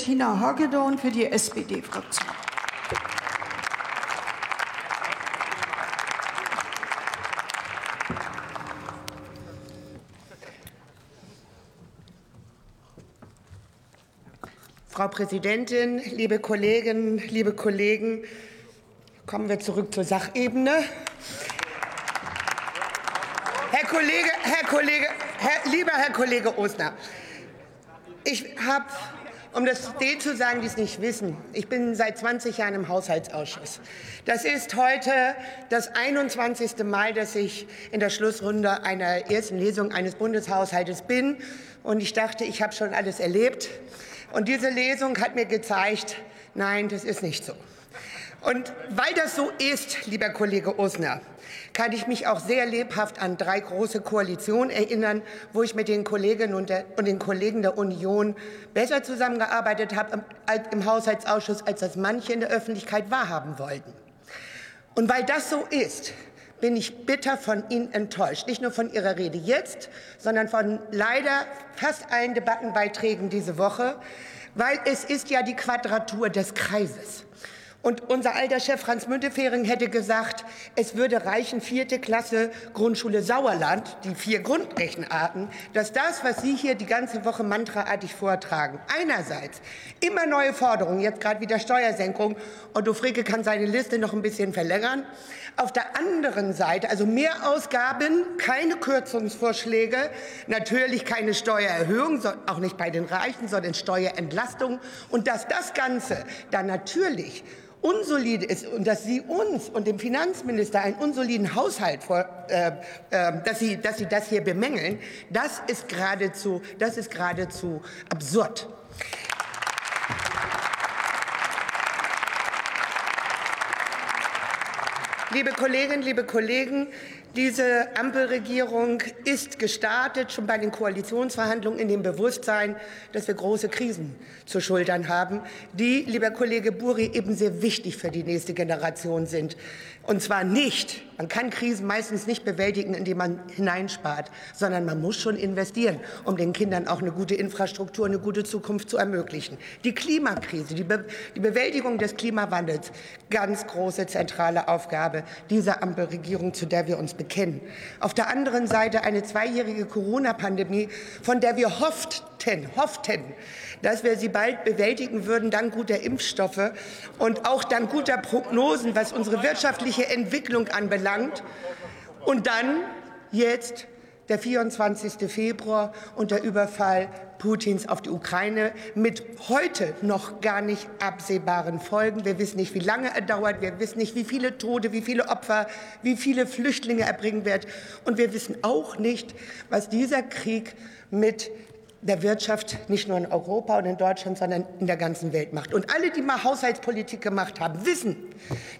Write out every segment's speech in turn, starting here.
Bettina Hagedorn für die SPD-Fraktion. Frau Präsidentin, liebe Kolleginnen, liebe Kollegen, kommen wir zurück zur Sachebene. Herr Kollege, Herr Kollege, Herr, lieber Herr Kollege Osner, ich habe, um das denen zu sagen, die es nicht wissen, ich bin seit 20 Jahren im Haushaltsausschuss. Das ist heute das 21. Mal, dass ich in der Schlussrunde einer ersten Lesung eines Bundeshaushaltes bin. Und ich dachte, ich habe schon alles erlebt. Und diese Lesung hat mir gezeigt, nein, das ist nicht so. Und weil das so ist, lieber Kollege Osner, kann ich mich auch sehr lebhaft an drei große Koalitionen erinnern, wo ich mit den Kolleginnen und, der, und den Kollegen der Union besser zusammengearbeitet habe im Haushaltsausschuss, als das manche in der Öffentlichkeit wahrhaben wollten. Und weil das so ist, bin ich bitter von Ihnen enttäuscht. Nicht nur von Ihrer Rede jetzt, sondern von leider fast allen Debattenbeiträgen diese Woche, weil es ist ja die Quadratur des Kreises. Und unser alter Chef Franz Müntefering hätte gesagt, es würde reichen, vierte Klasse Grundschule Sauerland, die vier Grundrechenarten, dass das, was Sie hier die ganze Woche mantraartig vortragen, einerseits immer neue Forderungen, jetzt gerade wieder Steuersenkung, Otto Fricke kann seine Liste noch ein bisschen verlängern, auf der anderen Seite also mehr Ausgaben, keine Kürzungsvorschläge, natürlich keine Steuererhöhung, auch nicht bei den Reichen, sondern Steuerentlastung. Und dass das Ganze dann natürlich unsolide ist und dass Sie uns und dem Finanzminister einen unsoliden Haushalt vor, äh, äh, dass, Sie, dass Sie das hier bemängeln, das ist geradezu, das ist geradezu absurd. Liebe Kolleginnen, liebe Kollegen, diese Ampelregierung ist gestartet, schon bei den Koalitionsverhandlungen in dem Bewusstsein, dass wir große Krisen zu schultern haben, die, lieber Kollege Buri, eben sehr wichtig für die nächste Generation sind. Und zwar nicht, man kann Krisen meistens nicht bewältigen, indem man hineinspart, sondern man muss schon investieren, um den Kindern auch eine gute Infrastruktur, eine gute Zukunft zu ermöglichen. Die Klimakrise, die, Be die Bewältigung des Klimawandels, ganz große zentrale Aufgabe dieser Ampelregierung, zu der wir uns bekennen. Auf der anderen Seite eine zweijährige Corona-Pandemie, von der wir hofften, hofften, dass wir sie bald bewältigen würden, dank guter Impfstoffe und auch dank guter Prognosen, was unsere wirtschaftliche Entwicklung anbelangt. Und dann jetzt der 24. Februar und der Überfall Putins auf die Ukraine mit heute noch gar nicht absehbaren Folgen. Wir wissen nicht, wie lange er dauert. Wir wissen nicht, wie viele Tote, wie viele Opfer, wie viele Flüchtlinge er bringen wird. Und wir wissen auch nicht, was dieser Krieg mit der Wirtschaft nicht nur in Europa und in Deutschland, sondern in der ganzen Welt macht. Und alle, die mal Haushaltspolitik gemacht haben, wissen,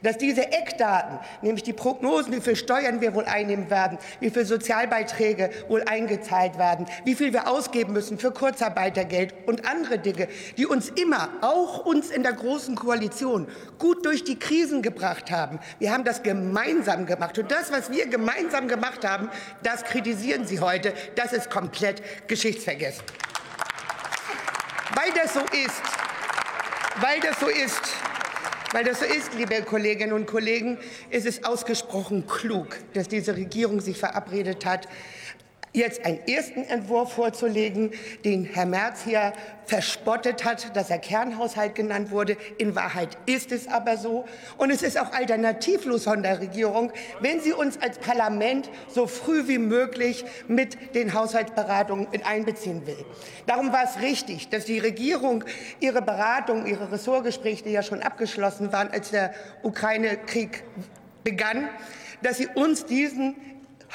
dass diese Eckdaten, nämlich die Prognosen, wie viel Steuern wir wohl einnehmen werden, wie viel Sozialbeiträge wohl eingezahlt werden, wie viel wir ausgeben müssen für Kurzarbeitergeld und andere Dinge, die uns immer, auch uns in der Großen Koalition, gut durch die Krisen gebracht haben. Wir haben das gemeinsam gemacht. Und das, was wir gemeinsam gemacht haben, das kritisieren Sie heute. Das ist komplett geschichtsvergessen. Weil das so ist, weil das so ist, weil das so ist, liebe Kolleginnen und Kollegen, ist es ausgesprochen klug, dass diese Regierung sich verabredet hat, jetzt einen ersten Entwurf vorzulegen, den Herr Merz hier verspottet hat, dass er Kernhaushalt genannt wurde. In Wahrheit ist es aber so. Und es ist auch alternativlos von der Regierung, wenn sie uns als Parlament so früh wie möglich mit den Haushaltsberatungen mit einbeziehen will. Darum war es richtig, dass die Regierung ihre Beratungen, ihre Ressortgespräche, die ja schon abgeschlossen waren, als der Ukraine-Krieg begann, dass sie uns diesen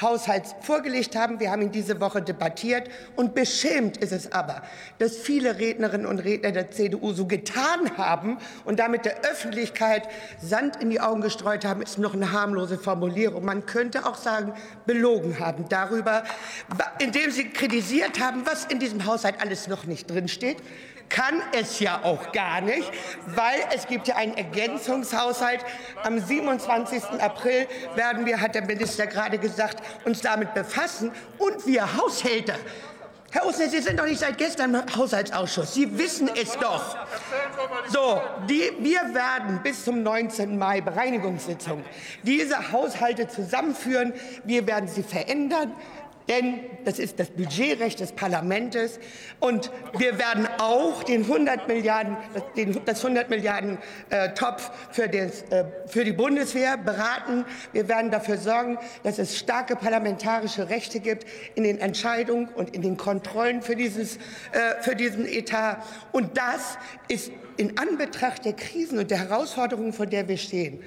Haushalts vorgelegt haben. Wir haben ihn diese Woche debattiert. Und beschämt ist es aber, dass viele Rednerinnen und Redner der CDU so getan haben und damit der Öffentlichkeit Sand in die Augen gestreut haben, ist noch eine harmlose Formulierung. Man könnte auch sagen, belogen haben darüber, indem sie kritisiert haben, was in diesem Haushalt alles noch nicht drinsteht kann es ja auch gar nicht, weil es gibt ja einen Ergänzungshaushalt. Am 27. April werden wir, hat der Minister gerade gesagt, uns damit befassen. Und wir Haushälter Herr Usner, Sie sind doch nicht seit gestern im Haushaltsausschuss. Sie wissen es doch. So, die, wir werden bis zum 19. Mai Bereinigungssitzung diese Haushalte zusammenführen. Wir werden sie verändern. Denn das ist das Budgetrecht des Parlaments. Und wir werden auch den 100 Milliarden, den, das 100 Milliarden äh, Topf für, des, äh, für die Bundeswehr beraten. Wir werden dafür sorgen, dass es starke parlamentarische Rechte gibt in den Entscheidungen und in den Kontrollen für, dieses, äh, für diesen Etat. Und das ist in Anbetracht der Krisen und der Herausforderungen, vor der wir stehen,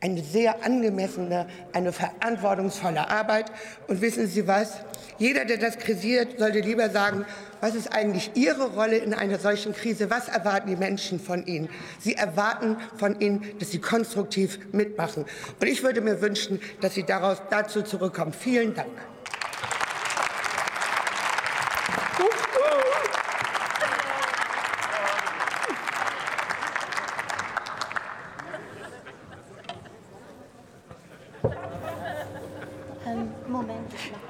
eine sehr angemessene, eine verantwortungsvolle Arbeit. Und wissen Sie was? Jeder, der das kritisiert, sollte lieber sagen, was ist eigentlich Ihre Rolle in einer solchen Krise? Was erwarten die Menschen von Ihnen? Sie erwarten von Ihnen, dass Sie konstruktiv mitmachen. Und ich würde mir wünschen, dass Sie daraus, dazu zurückkommen. Vielen Dank. Ähm, Moment, ich mach gleich was. Oh.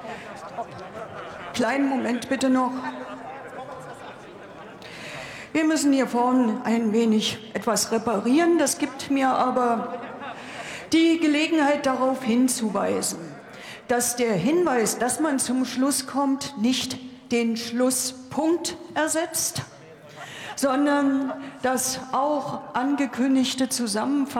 Kleinen Moment bitte noch. Wir müssen hier vorne ein wenig etwas reparieren. Das gibt mir aber die Gelegenheit darauf hinzuweisen, dass der Hinweis, dass man zum Schluss kommt, nicht den Schlusspunkt ersetzt, sondern dass auch angekündigte Zusammenfassungen